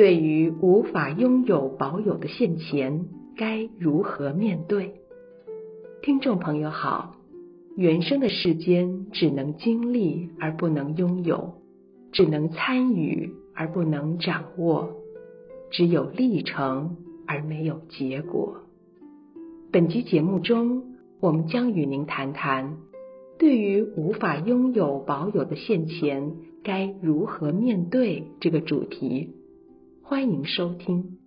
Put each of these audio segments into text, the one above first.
对于无法拥有保有的现前，该如何面对？听众朋友好，缘生的世间只能经历而不能拥有，只能参与而不能掌握，只有历程而没有结果。本集节目中，我们将与您谈谈，对于无法拥有保有的现前，该如何面对这个主题。欢迎收听。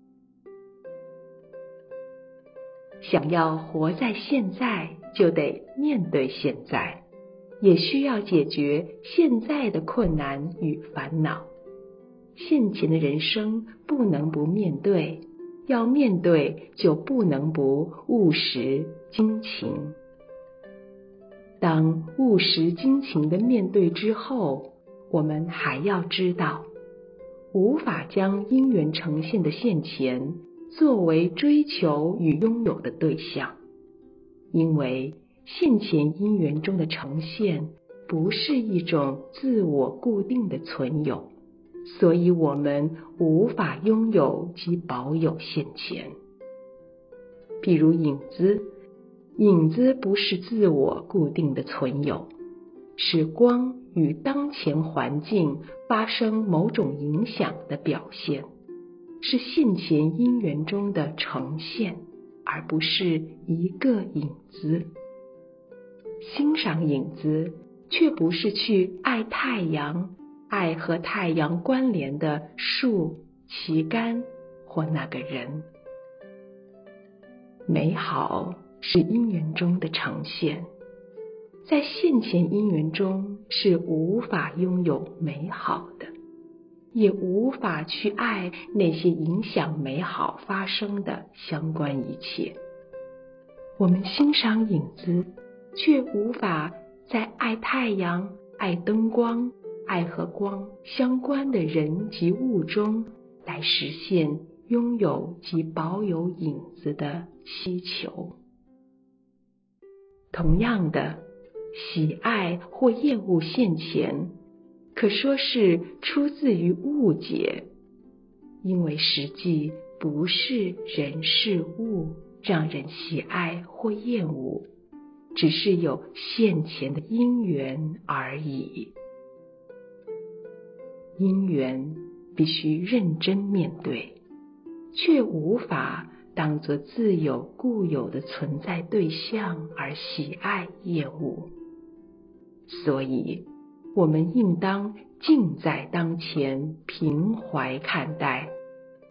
想要活在现在，就得面对现在，也需要解决现在的困难与烦恼。现前的人生不能不面对，要面对就不能不务实精勤。当务实精勤的面对之后，我们还要知道。无法将因缘呈现的现前作为追求与拥有的对象，因为现前因缘中的呈现不是一种自我固定的存有，所以我们无法拥有及保有现前。比如影子，影子不是自我固定的存有，是光。与当前环境发生某种影响的表现，是现前因缘中的呈现，而不是一个影子。欣赏影子，却不是去爱太阳，爱和太阳关联的树、旗杆或那个人。美好是因缘中的呈现。在现前因缘中是无法拥有美好的，也无法去爱那些影响美好发生的相关一切。我们欣赏影子，却无法在爱太阳、爱灯光、爱和光相关的人及物中来实现拥有及保有影子的希求。同样的。喜爱或厌恶现前，可说是出自于误解，因为实际不是人事物让人喜爱或厌恶，只是有现前的因缘而已。因缘必须认真面对，却无法当作自有固有的存在对象而喜爱厌恶。所以，我们应当尽在当前，平怀看待；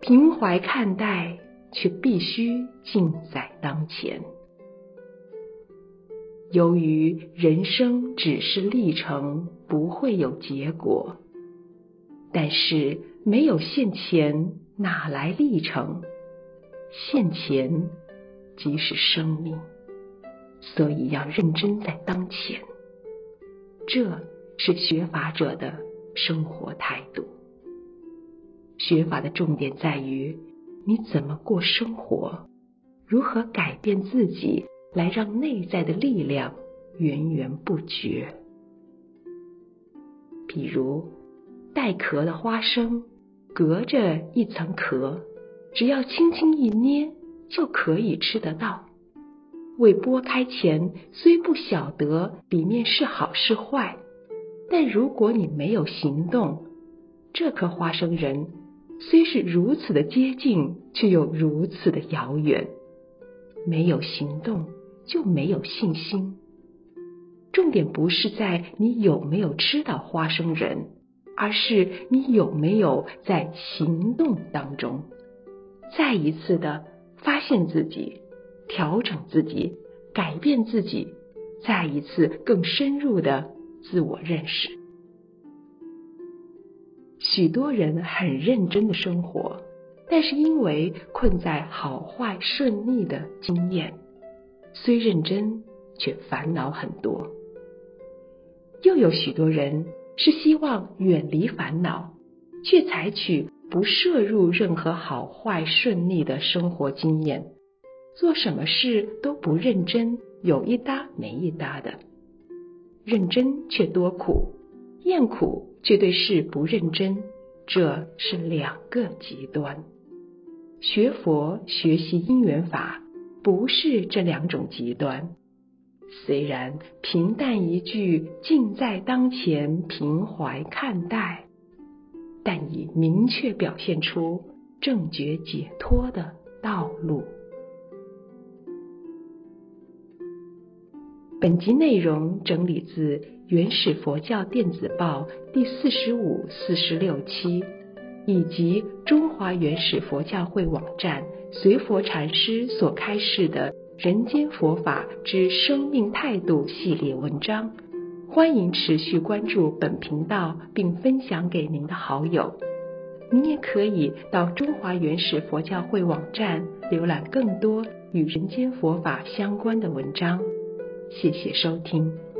平怀看待，却必须尽在当前。由于人生只是历程，不会有结果，但是没有现前，哪来历程？现前即是生命，所以要认真在当前。这是学法者的生活态度。学法的重点在于你怎么过生活，如何改变自己，来让内在的力量源源不绝。比如带壳的花生，隔着一层壳，只要轻轻一捏就可以吃得到。未剥开前，虽不晓得里面是好是坏，但如果你没有行动，这颗花生仁虽是如此的接近，却又如此的遥远。没有行动，就没有信心。重点不是在你有没有吃到花生仁，而是你有没有在行动当中，再一次的发现自己。调整自己，改变自己，再一次更深入的自我认识。许多人很认真的生活，但是因为困在好坏顺逆的经验，虽认真却烦恼很多。又有许多人是希望远离烦恼，却采取不摄入任何好坏顺逆的生活经验。做什么事都不认真，有一搭没一搭的，认真却多苦，厌苦却对事不认真，这是两个极端。学佛学习因缘法，不是这两种极端。虽然平淡一句“尽在当前，平怀看待”，但已明确表现出正觉解脱的道路。本集内容整理自《原始佛教电子报》第四十五、四十六期，以及中华原始佛教会网站随佛禅师所开示的《人间佛法之生命态度》系列文章。欢迎持续关注本频道，并分享给您的好友。您也可以到中华原始佛教会网站浏览更多与人间佛法相关的文章。谢谢收听。